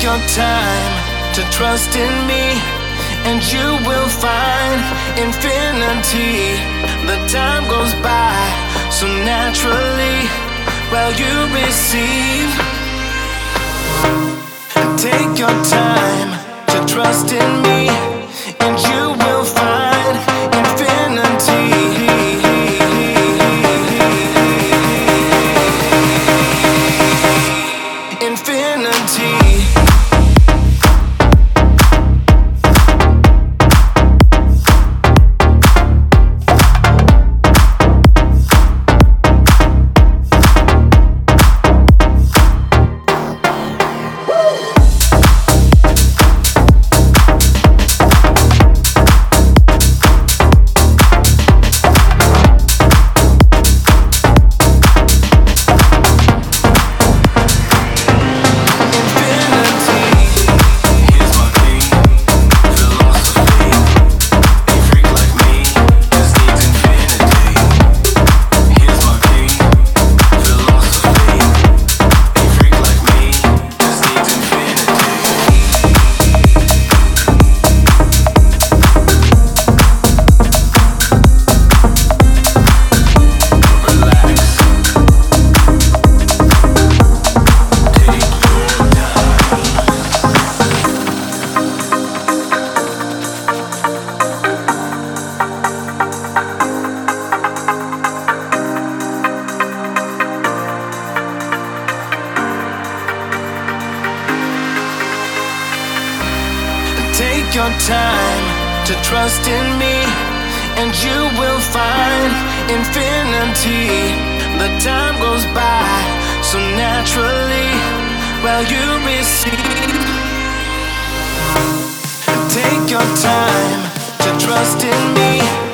Take your time to trust in me, and you will find infinity. The time goes by so naturally while you receive. Take your time to trust in me, Take your time to trust in me, and you will find infinity. The time goes by so naturally while you receive. Take your time to trust in me.